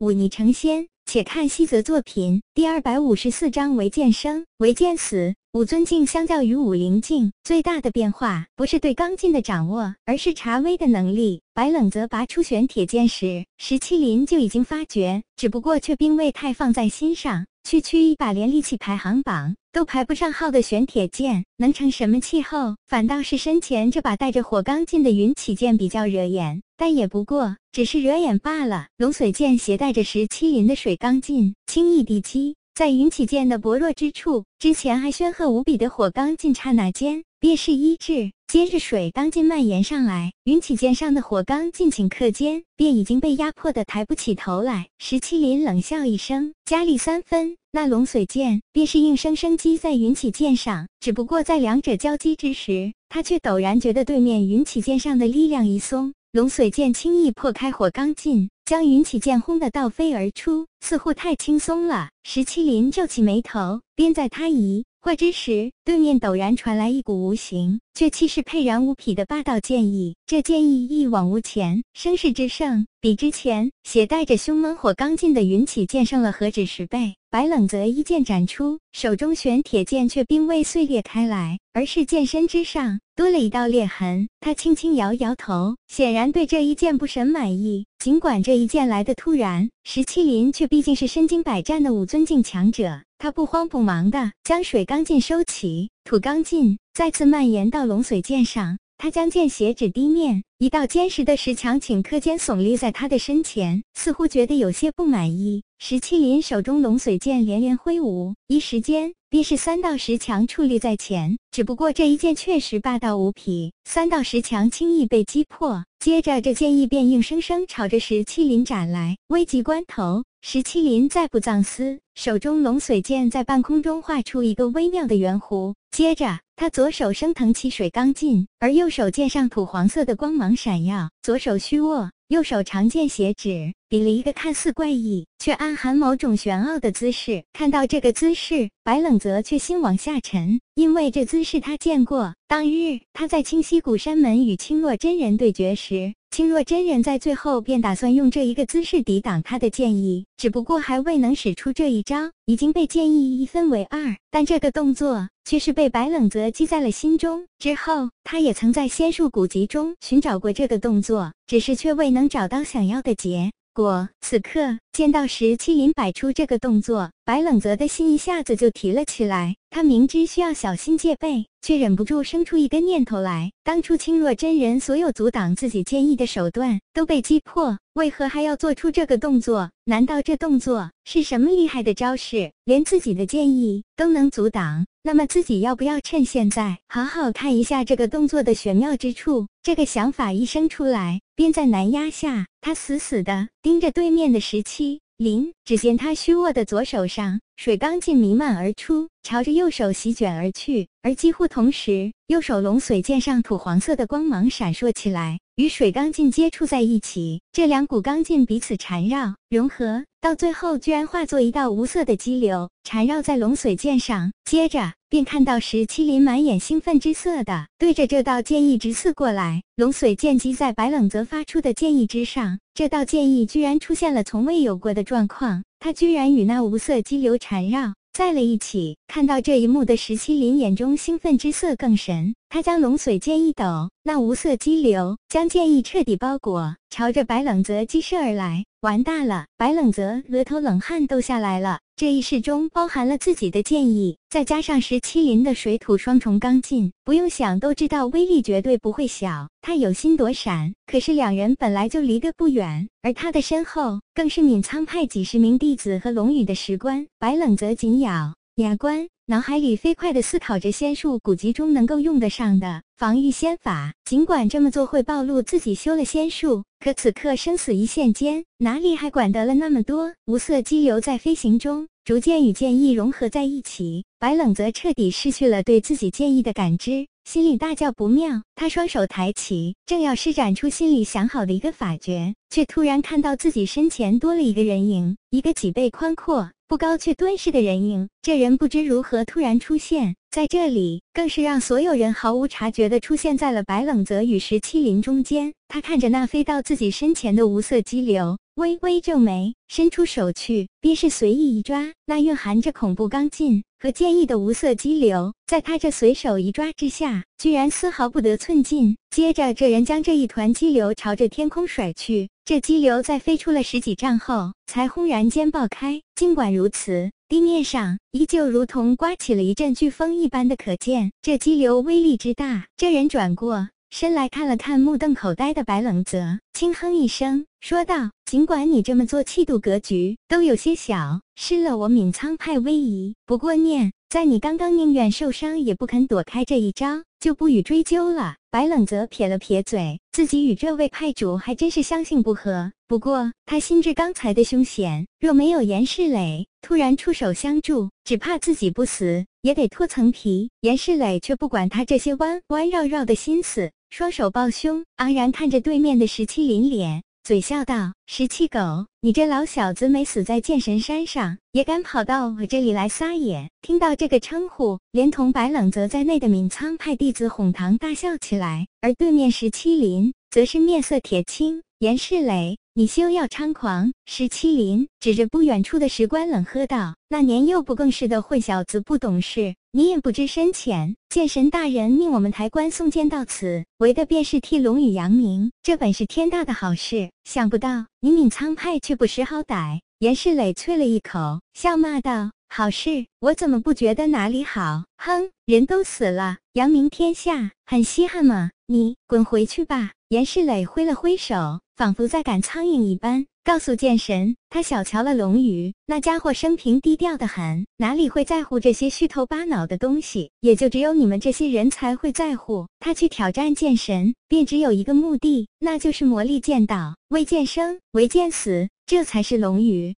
忤逆成仙。且看西泽作品第二百五十四章：唯剑生，唯剑死。五尊境相较于武灵境，最大的变化不是对刚劲的掌握，而是查威的能力。白冷泽拔出玄铁剑时，石麒麟就已经发觉，只不过却并未太放在心上。区区一把连力气排行榜都排不上号的玄铁剑，能成什么气候？反倒是身前这把带着火刚劲的云起剑比较惹眼，但也不过只是惹眼罢了。龙髓剑携带着石麒麟的水刚劲，轻易地击。在云起剑的薄弱之处，之前还煊赫无比的火刚劲，刹那间便是一至，接着水刚劲蔓延上来，云起剑上的火刚劲顷刻间便已经被压迫的抬不起头来。石麒麟冷笑一声，加力三分，那龙髓剑便是硬生生击在云起剑上。只不过在两者交击之时，他却陡然觉得对面云起剑上的力量一松，龙髓剑轻易破开火刚劲。将云起剑轰得倒飞而出，似乎太轻松了。石麒麟皱起眉头，便在他疑惑之时，对面陡然传来一股无形却气势沛然无匹的霸道剑意。这剑意一往无前，声势之盛，比之前携带着凶猛火刚劲的云起剑胜了何止十倍。白冷泽一剑斩出，手中玄铁剑却并未碎裂开来，而是剑身之上多了一道裂痕。他轻轻摇摇头，显然对这一剑不甚满意。尽管这一剑来的突然，石麒麟却毕竟是身经百战的武尊境强者，他不慌不忙的将水刚劲收起，土刚劲再次蔓延到龙髓剑上。他将剑斜指地面，一道坚实的石墙顷刻间耸立在他的身前，似乎觉得有些不满意。石麒麟手中龙髓剑连连挥舞，一时间。便是三道石墙矗立在前，只不过这一剑确实霸道无匹，三道石墙轻易被击破。接着这剑意便硬生生朝着石麒麟斩来。危急关头，石麒麟再不藏私，手中龙髓剑在半空中画出一个微妙的圆弧，接着他左手升腾起水刚劲，而右手剑上土黄色的光芒闪耀，左手虚握。右手长剑斜指，比了一个看似怪异却暗含某种玄奥的姿势。看到这个姿势，白冷泽却心往下沉，因为这姿势他见过。当日他在清溪谷山门与青若真人对决时。青若真人在最后便打算用这一个姿势抵挡他的剑意，只不过还未能使出这一招，已经被剑意一分为二。但这个动作却是被白冷泽记在了心中。之后，他也曾在仙术古籍中寻找过这个动作，只是却未能找到想要的结。果此刻见到石麒麟摆出这个动作，白冷泽的心一下子就提了起来。他明知需要小心戒备，却忍不住生出一个念头来：当初青若真人所有阻挡自己剑意的手段都被击破，为何还要做出这个动作？难道这动作是什么厉害的招式，连自己的剑意都能阻挡？那么自己要不要趁现在好好看一下这个动作的玄妙之处？这个想法一生出来，便在难压下，他死死地盯着对面的石七。林，只见他虚握的左手上水刚劲弥漫而出，朝着右手席卷而去，而几乎同时，右手龙髓剑上土黄色的光芒闪烁起来，与水刚劲接触在一起，这两股刚劲彼此缠绕融合，到最后居然化作一道无色的激流，缠绕在龙髓剑上。接着便看到石麒麟满眼兴奋之色的对着这道剑意直刺过来，龙髓剑击在白冷泽发出的剑意之上。这道剑意居然出现了从未有过的状况，它居然与那无色激流缠绕在了一起。看到这一幕的石麒麟眼中兴奋之色更神，他将龙髓剑一抖，那无色激流将剑意彻底包裹，朝着白冷泽击射而来。完蛋了！白冷泽额头冷汗都下来了。这一式中包含了自己的剑意，再加上石麒麟的水土双重刚劲，不用想都知道威力绝对不会小。他有心躲闪，可是两人本来就离得不远，而他的身后更是闵苍派几十名弟子和龙宇的石棺。白冷泽紧咬牙关。脑海里飞快地思考着仙术古籍中能够用得上的防御仙法。尽管这么做会暴露自己修了仙术，可此刻生死一线间，哪里还管得了那么多？无色机油在飞行中逐渐与剑意融合在一起，白冷则彻底失去了对自己剑意的感知，心里大叫不妙。他双手抬起，正要施展出心里想好的一个法诀，却突然看到自己身前多了一个人影，一个脊背宽阔。不高却敦实的人影，这人不知如何突然出现在这里，更是让所有人毫无察觉的出现在了白冷泽与石麒麟中间。他看着那飞到自己身前的无色激流，微微皱眉，伸出手去，便是随意一抓，那蕴含着恐怖刚劲和坚毅的无色激流，在他这随手一抓之下，居然丝毫不得寸进。接着，这人将这一团激流朝着天空甩去，这激流在飞出了十几丈后，才轰然间爆开。尽管如此，地面上依旧如同刮起了一阵飓风一般的，可见这激流威力之大。这人转过。伸来看了看目瞪口呆的白冷泽，轻哼一声，说道：“尽管你这么做，气度格局都有些小，失了我闵苍派威仪。不过念在你刚刚宁愿受伤也不肯躲开这一招，就不予追究了。”白冷泽撇了撇嘴，自己与这位派主还真是相性不合。不过他心知刚才的凶险，若没有严世磊突然出手相助，只怕自己不死也得脱层皮。严世磊却不管他这些弯弯绕绕的心思，双手抱胸，昂然看着对面的石七林脸。嘴笑道：“石七狗，你这老小子没死在剑神山上，也敢跑到我这里来撒野？”听到这个称呼，连同白冷泽在内的闵苍派弟子哄堂大笑起来，而对面石七林则是面色铁青。严世磊。你休要猖狂！石七林指着不远处的石棺冷喝道：“那年幼不更事的混小子，不懂事，你也不知深浅。剑神大人命我们抬棺送剑到此，为的便是替龙宇扬名，这本是天大的好事。想不到你闵苍派却不识好歹。”严世磊啐了一口，笑骂道：“好事？我怎么不觉得哪里好？哼，人都死了，扬名天下，很稀罕吗？你滚回去吧！”严世磊挥了挥手。仿佛在赶苍蝇一般，告诉剑神，他小瞧了龙宇那家伙，生平低调的很，哪里会在乎这些虚头巴脑的东西？也就只有你们这些人才会在乎。他去挑战剑神，便只有一个目的，那就是魔力剑道，为剑生，为剑死，这才是龙宇。